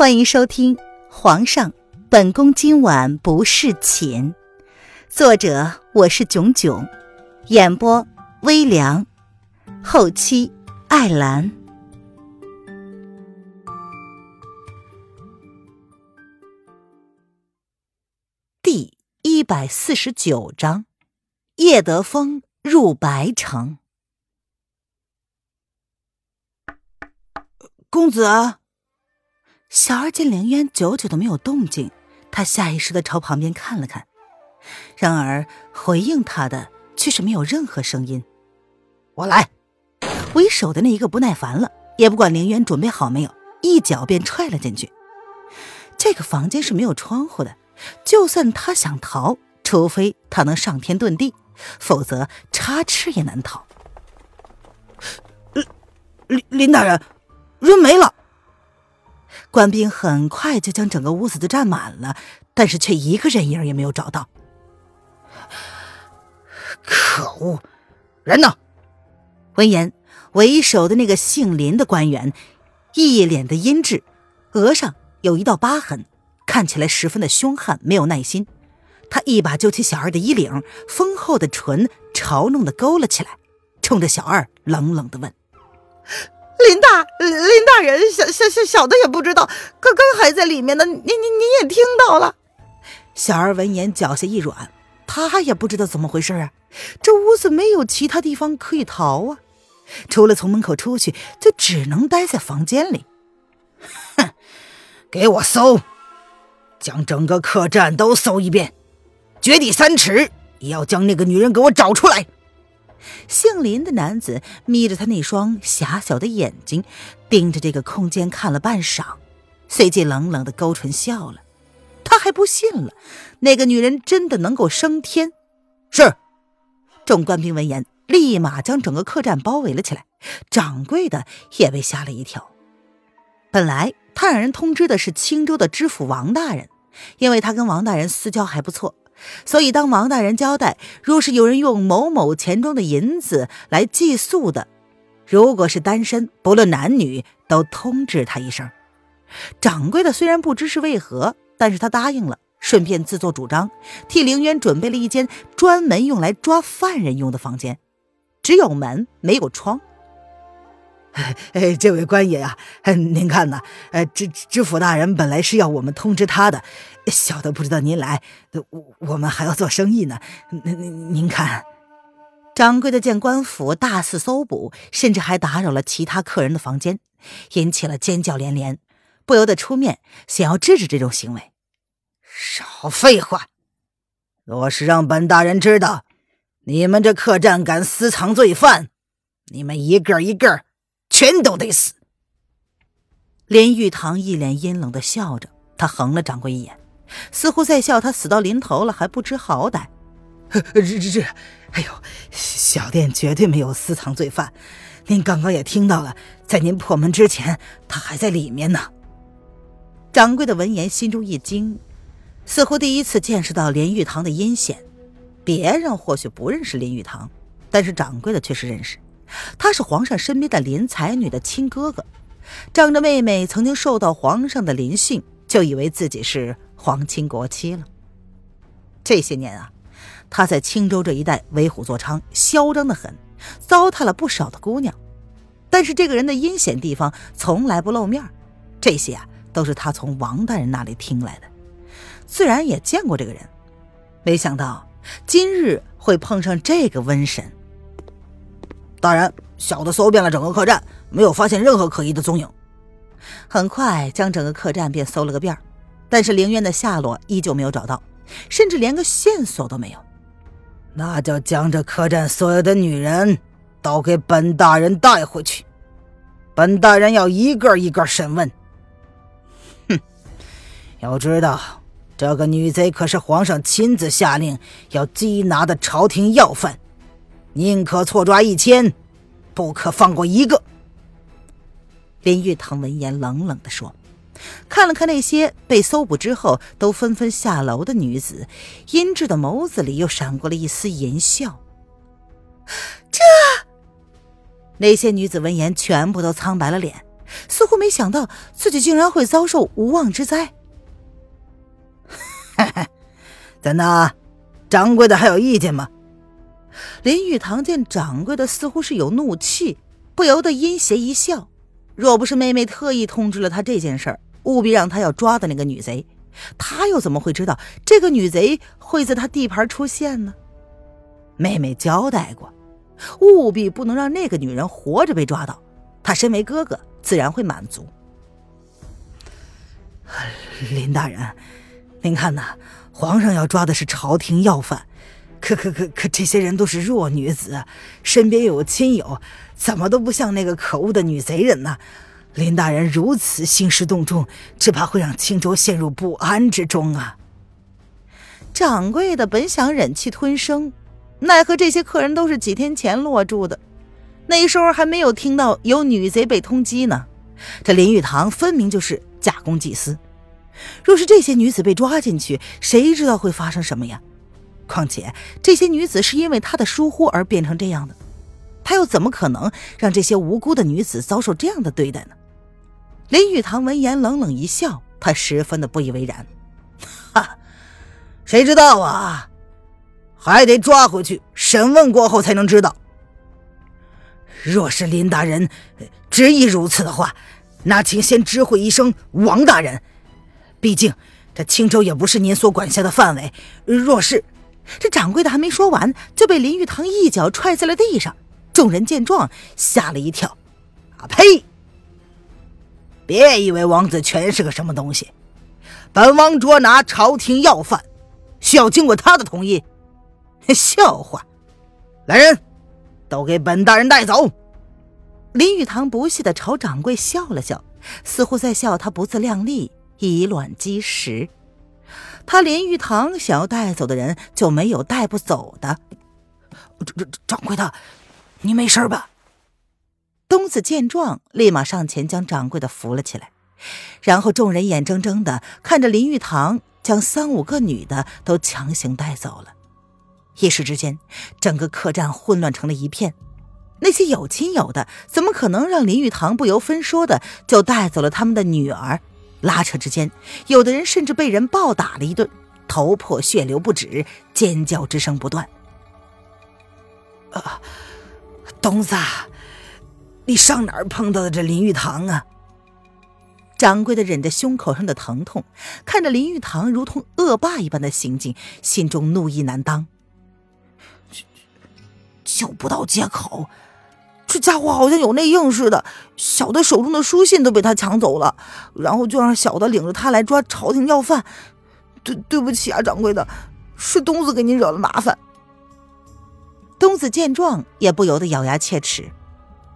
欢迎收听《皇上，本宫今晚不侍寝》，作者我是囧囧，演播微凉，后期艾兰。第一百四十九章：叶德风入白城。公子。小二见凌渊久久都没有动静，他下意识的朝旁边看了看，然而回应他的却是没有任何声音。我来，为首的那一个不耐烦了，也不管凌渊准备好没有，一脚便踹了进去。这个房间是没有窗户的，就算他想逃，除非他能上天遁地，否则插翅也难逃。林林大人，人没了。官兵很快就将整个屋子都占满了，但是却一个人影也没有找到。可恶！人呢？闻言，为首的那个姓林的官员，一脸的阴鸷，额上有一道疤痕，看起来十分的凶悍，没有耐心。他一把揪起小二的衣领，丰厚的唇嘲弄的勾了起来，冲着小二冷冷的问。林大林大人，小小小小的也不知道，刚刚还在里面呢。你你你也听到了。小二闻言脚下一软，他也不知道怎么回事啊。这屋子没有其他地方可以逃啊，除了从门口出去，就只能待在房间里。哼，给我搜，将整个客栈都搜一遍，掘地三尺也要将那个女人给我找出来。姓林的男子眯着他那双狭小的眼睛，盯着这个空间看了半晌，随即冷冷的勾唇笑了。他还不信了，那个女人真的能够升天？是。众官兵闻言，立马将整个客栈包围了起来。掌柜的也被吓了一跳。本来他让人通知的是青州的知府王大人，因为他跟王大人私交还不错。所以，当王大人交代，若是有人用某某钱庄的银子来寄宿的，如果是单身，不论男女，都通知他一声。掌柜的虽然不知是为何，但是他答应了，顺便自作主张，替凌渊准备了一间专门用来抓犯人用的房间，只有门没有窗。哎，这位官爷呀，您看呐，呃，知知府大人本来是要我们通知他的，小的不知道您来，我我们还要做生意呢。您您看，掌柜的见官府大肆搜捕，甚至还打扰了其他客人的房间，引起了尖叫连连，不由得出面想要制止这种行为。少废话！若是让本大人知道你们这客栈敢私藏罪犯，你们一个一个。全都得死！林玉堂一脸阴冷的笑着，他横了掌柜一眼，似乎在笑他死到临头了还不知好歹。这这这，哎呦，小店绝对没有私藏罪犯，您刚刚也听到了，在您破门之前，他还在里面呢。掌柜的闻言心中一惊，似乎第一次见识到林玉堂的阴险。别人或许不认识林玉堂，但是掌柜的却是认识。他是皇上身边的林才女的亲哥哥，仗着妹妹曾经受到皇上的临幸，就以为自己是皇亲国戚了。这些年啊，他在青州这一带为虎作伥，嚣张的很，糟蹋了不少的姑娘。但是这个人的阴险地方从来不露面，这些啊都是他从王大人那里听来的，自然也见过这个人。没想到今日会碰上这个瘟神。大人，小的搜遍了整个客栈，没有发现任何可疑的踪影。很快将整个客栈便搜了个遍，但是凌渊的下落依旧没有找到，甚至连个线索都没有。那就将这客栈所有的女人都给本大人带回去，本大人要一个一个审问。哼，要知道，这个女贼可是皇上亲自下令要缉拿的朝廷要犯。宁可错抓一千，不可放过一个。林玉堂闻言冷冷的说，看了看那些被搜捕之后都纷纷下楼的女子，阴鸷的眸子里又闪过了一丝淫笑。这……那些女子闻言全部都苍白了脸，似乎没想到自己竟然会遭受无妄之灾。怎的，掌柜的还有意见吗？林玉堂见掌柜的似乎是有怒气，不由得阴邪一笑。若不是妹妹特意通知了他这件事儿，务必让他要抓的那个女贼，他又怎么会知道这个女贼会在他地盘出现呢？妹妹交代过，务必不能让那个女人活着被抓到。他身为哥哥，自然会满足。林大人，您看呐，皇上要抓的是朝廷要犯。可可可可，这些人都是弱女子，身边又有亲友，怎么都不像那个可恶的女贼人呢？林大人如此兴师动众，只怕会让青州陷入不安之中啊！掌柜的本想忍气吞声，奈何这些客人都是几天前落住的，那时候还没有听到有女贼被通缉呢。这林玉堂分明就是假公济私，若是这些女子被抓进去，谁知道会发生什么呀？况且这些女子是因为他的疏忽而变成这样的，他又怎么可能让这些无辜的女子遭受这样的对待呢？林玉堂闻言冷冷一笑，他十分的不以为然：“ 哈，谁知道啊？还得抓回去审问过后才能知道。若是林大人执意如此的话，那请先知会一声王大人。毕竟这青州也不是您所管辖的范围。若是……”这掌柜的还没说完，就被林玉堂一脚踹在了地上。众人见状，吓了一跳。啊呸！别以为王子权是个什么东西，本王捉拿朝廷要犯，需要经过他的同意？笑话！来人，都给本大人带走！林玉堂不屑的朝掌柜笑了笑，似乎在笑他不自量力，以卵击石。他林玉堂想要带走的人，就没有带不走的。掌掌掌柜的，你没事吧？东子见状，立马上前将掌柜的扶了起来。然后众人眼睁睁的看着林玉堂将三五个女的都强行带走了。一时之间，整个客栈混乱成了一片。那些有亲友的，怎么可能让林玉堂不由分说的就带走了他们的女儿？拉扯之间，有的人甚至被人暴打了一顿，头破血流不止，尖叫之声不断。啊，东子，你上哪儿碰到的这林玉堂啊？掌柜的忍着胸口上的疼痛，看着林玉堂如同恶霸一般的行径，心中怒意难当。就不到街口。这家伙好像有内应似的，小的手中的书信都被他抢走了，然后就让小的领着他来抓朝廷要犯。对，对不起啊，掌柜的，是东子给您惹了麻烦。东子见状也不由得咬牙切齿，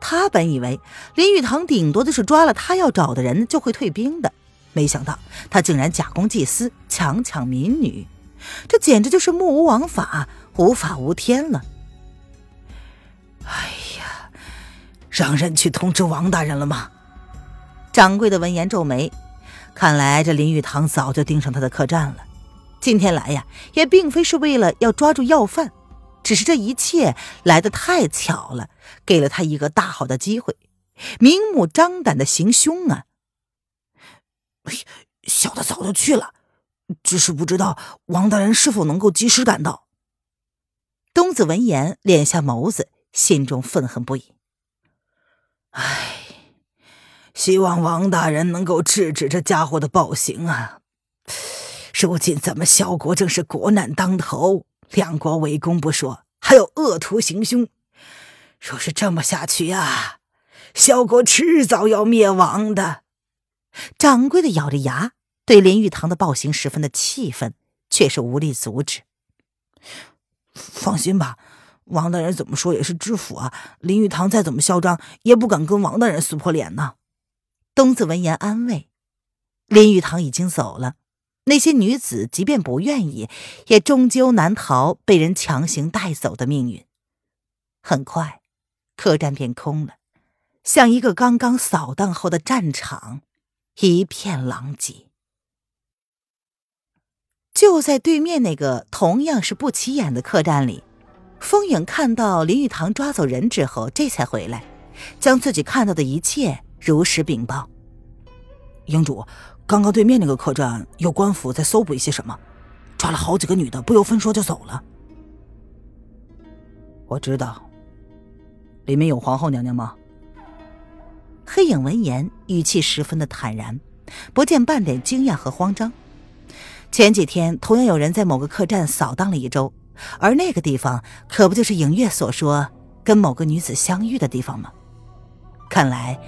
他本以为林玉堂顶多就是抓了他要找的人就会退兵的，没想到他竟然假公济私，强抢民女，这简直就是目无王法，无法无天了。哎。让人去通知王大人了吗？掌柜的闻言皱眉，看来这林玉堂早就盯上他的客栈了。今天来呀，也并非是为了要抓住要犯，只是这一切来的太巧了，给了他一个大好的机会，明目张胆的行凶啊！小的早就去了，只是不知道王大人是否能够及时赶到。东子闻言，敛下眸子，心中愤恨不已。唉，希望王大人能够制止这家伙的暴行啊！如今咱们萧国正是国难当头，两国围攻不说，还有恶徒行凶。若是这么下去呀，萧国迟早要灭亡的。掌柜的咬着牙，对林玉堂的暴行十分的气愤，却是无力阻止。放心吧。王大人怎么说也是知府啊，林玉堂再怎么嚣张，也不敢跟王大人撕破脸呢。东子闻言安慰，林玉堂已经走了，那些女子即便不愿意，也终究难逃被人强行带走的命运。很快，客栈便空了，像一个刚刚扫荡后的战场，一片狼藉。就在对面那个同样是不起眼的客栈里。风影看到林玉堂抓走人之后，这才回来，将自己看到的一切如实禀报：“营主，刚刚对面那个客栈有官府在搜捕一些什么，抓了好几个女的，不由分说就走了。”我知道，里面有皇后娘娘吗？黑影闻言，语气十分的坦然，不见半点惊讶和慌张。前几天同样有人在某个客栈扫荡了一周，而那个地方可不就是影月所说跟某个女子相遇的地方吗？看来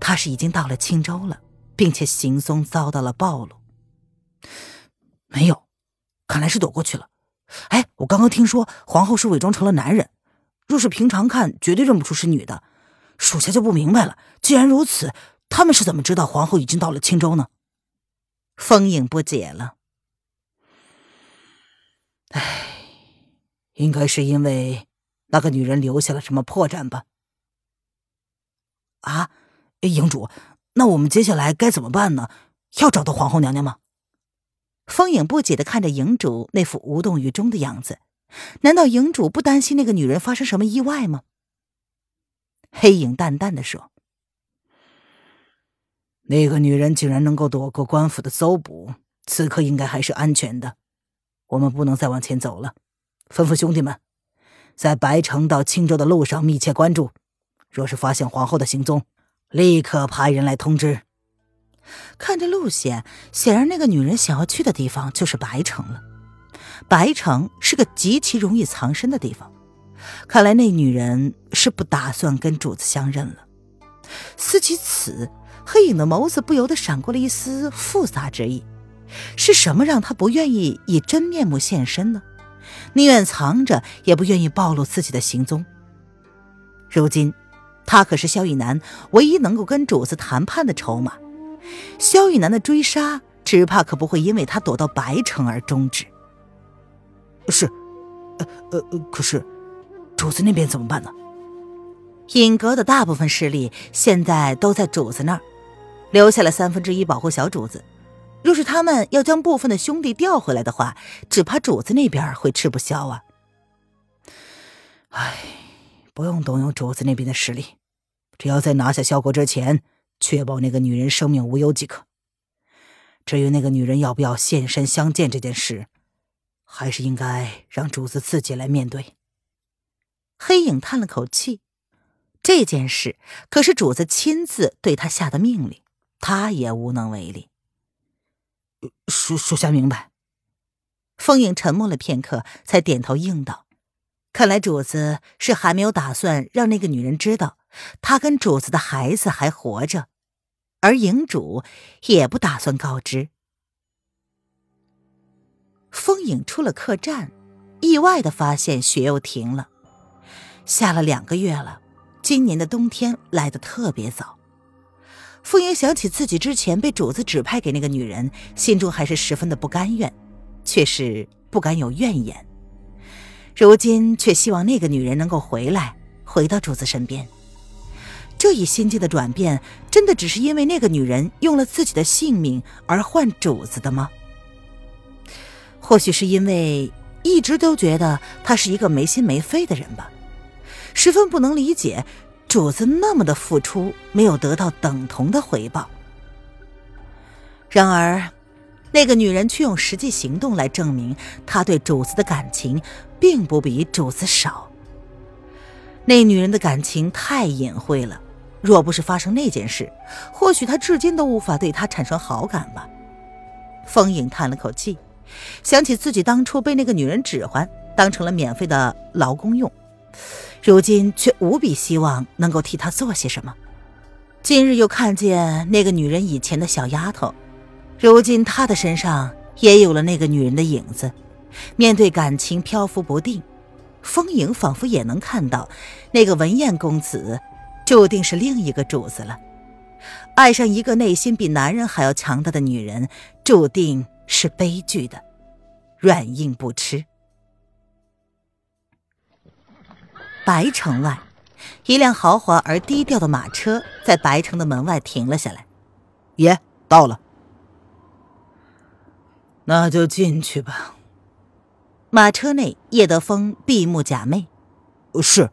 他是已经到了青州了，并且行踪遭到了暴露。没有，看来是躲过去了。哎，我刚刚听说皇后是伪装成了男人，若是平常看绝对认不出是女的。属下就不明白了，既然如此，他们是怎么知道皇后已经到了青州呢？风影不解了。唉，应该是因为那个女人留下了什么破绽吧？啊，营主，那我们接下来该怎么办呢？要找到皇后娘娘吗？风影不解的看着营主那副无动于衷的样子，难道营主不担心那个女人发生什么意外吗？黑影淡淡的说：“那个女人竟然能够躲过官府的搜捕，此刻应该还是安全的。我们不能再往前走了，吩咐兄弟们，在白城到青州的路上密切关注，若是发现皇后的行踪，立刻派人来通知。”看这路线，显然那个女人想要去的地方就是白城了。白城是个极其容易藏身的地方，看来那女人是不打算跟主子相认了。思及此，黑影的眸子不由得闪过了一丝复杂之意。是什么让他不愿意以真面目现身呢？宁愿藏着，也不愿意暴露自己的行踪。如今，他可是萧逸南唯一能够跟主子谈判的筹码。萧雨南的追杀，只怕可不会因为他躲到白城而终止。是，呃呃，可是主子那边怎么办呢？尹阁的大部分势力现在都在主子那儿，留下了三分之一保护小主子。若是他们要将部分的兄弟调回来的话，只怕主子那边会吃不消啊。唉，不用动用主子那边的实力，只要在拿下萧国之前。确保那个女人生命无忧即可。至于那个女人要不要现身相见这件事，还是应该让主子自己来面对。黑影叹了口气，这件事可是主子亲自对他下的命令，他也无能为力。属属下明白。风影沉默了片刻，才点头应道：“看来主子是还没有打算让那个女人知道。”他跟主子的孩子还活着，而营主也不打算告知。风影出了客栈，意外的发现雪又停了，下了两个月了。今年的冬天来的特别早。傅莹想起自己之前被主子指派给那个女人，心中还是十分的不甘愿，却是不敢有怨言。如今却希望那个女人能够回来，回到主子身边。这一心境的转变，真的只是因为那个女人用了自己的性命而换主子的吗？或许是因为一直都觉得她是一个没心没肺的人吧，十分不能理解主子那么的付出没有得到等同的回报。然而，那个女人却用实际行动来证明她对主子的感情并不比主子少。那女人的感情太隐晦了。若不是发生那件事，或许他至今都无法对他产生好感吧。风影叹了口气，想起自己当初被那个女人指唤，当成了免费的劳工用，如今却无比希望能够替他做些什么。今日又看见那个女人以前的小丫头，如今她的身上也有了那个女人的影子。面对感情漂浮不定，风影仿佛也能看到那个文彦公子。注定是另一个主子了。爱上一个内心比男人还要强大的女人，注定是悲剧的。软硬不吃。白城外，一辆豪华而低调的马车在白城的门外停了下来。爷到了，那就进去吧。马车内，叶德峰闭目假寐。是。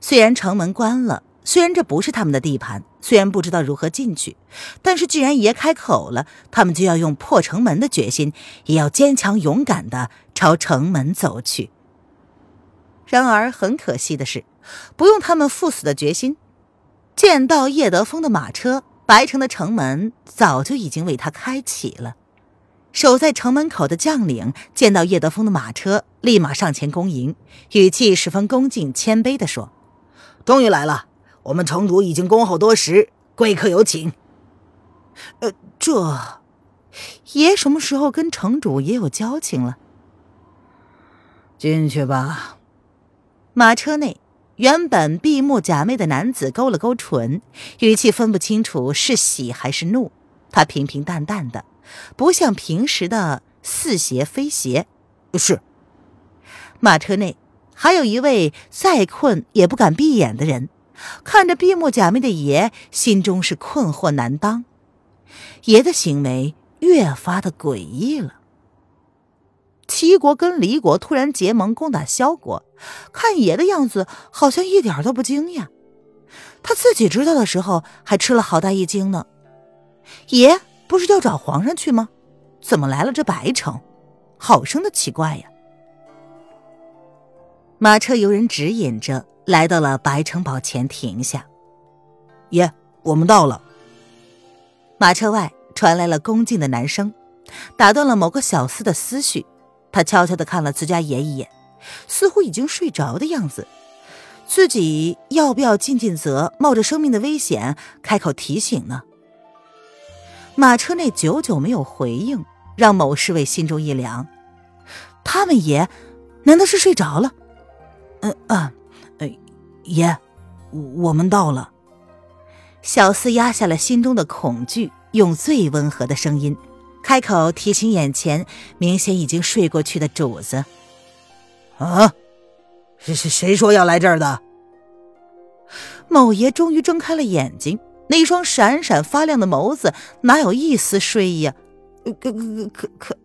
虽然城门关了，虽然这不是他们的地盘，虽然不知道如何进去，但是既然爷开口了，他们就要用破城门的决心，也要坚强勇敢的朝城门走去。然而很可惜的是，不用他们赴死的决心，见到叶德风的马车，白城的城门早就已经为他开启了。守在城门口的将领见到叶德风的马车，立马上前恭迎，语气十分恭敬谦卑地说：“终于来了，我们城主已经恭候多时，贵客有请。”呃，这爷什么时候跟城主也有交情了？进去吧。马车内，原本闭目假寐的男子勾了勾唇，语气分不清楚是喜还是怒。他平平淡淡的。不像平时的似邪非邪，是。马车内还有一位再困也不敢闭眼的人，看着闭目假寐的爷，心中是困惑难当。爷的行为越发的诡异了。齐国跟黎国突然结盟攻打萧国，看爷的样子好像一点都不惊讶。他自己知道的时候还吃了好大一惊呢。爷。不是要找皇上去吗？怎么来了这白城？好生的奇怪呀！马车由人指引着来到了白城堡前停下。爷，我们到了。马车外传来了恭敬的男声，打断了某个小厮的思绪。他悄悄的看了自家爷一眼，似乎已经睡着的样子。自己要不要尽尽责，冒着生命的危险开口提醒呢？马车内久久没有回应，让某侍卫心中一凉。他们爷难道是睡着了？嗯啊，呃，爷，我们到了。小四压下了心中的恐惧，用最温和的声音开口提醒眼前明显已经睡过去的主子：“啊，是是谁说要来这儿的？”某爷终于睁开了眼睛。那双闪闪发亮的眸子哪有一丝睡意啊？可可可可，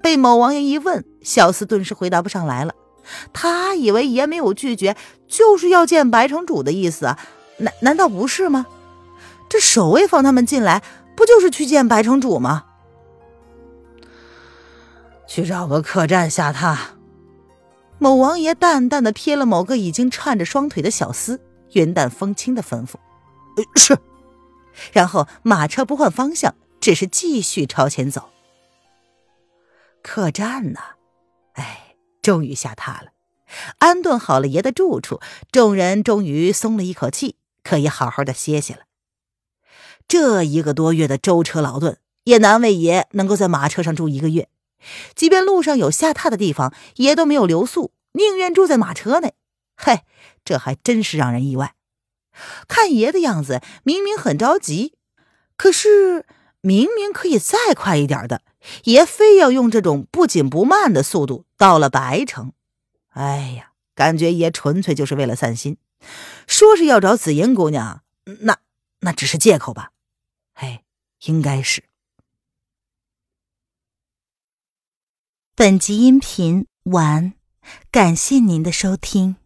被某王爷一问，小厮顿时回答不上来了。他以为爷没有拒绝，就是要见白城主的意思啊？难难道不是吗？这守卫放他们进来，不就是去见白城主吗？去找个客栈下榻。某王爷淡淡的瞥了某个已经颤着双腿的小厮，云淡风轻的吩咐。是，然后马车不换方向，只是继续朝前走。客栈呢？哎，终于下榻了，安顿好了爷的住处，众人终于松了一口气，可以好好的歇歇了。这一个多月的舟车劳顿，也难为爷能够在马车上住一个月。即便路上有下榻的地方，爷都没有留宿，宁愿住在马车内。嘿，这还真是让人意外。看爷的样子，明明很着急，可是明明可以再快一点的，爷非要用这种不紧不慢的速度到了白城。哎呀，感觉爷纯粹就是为了散心。说是要找紫英姑娘，那那只是借口吧？哎，应该是。本集音频完，感谢您的收听。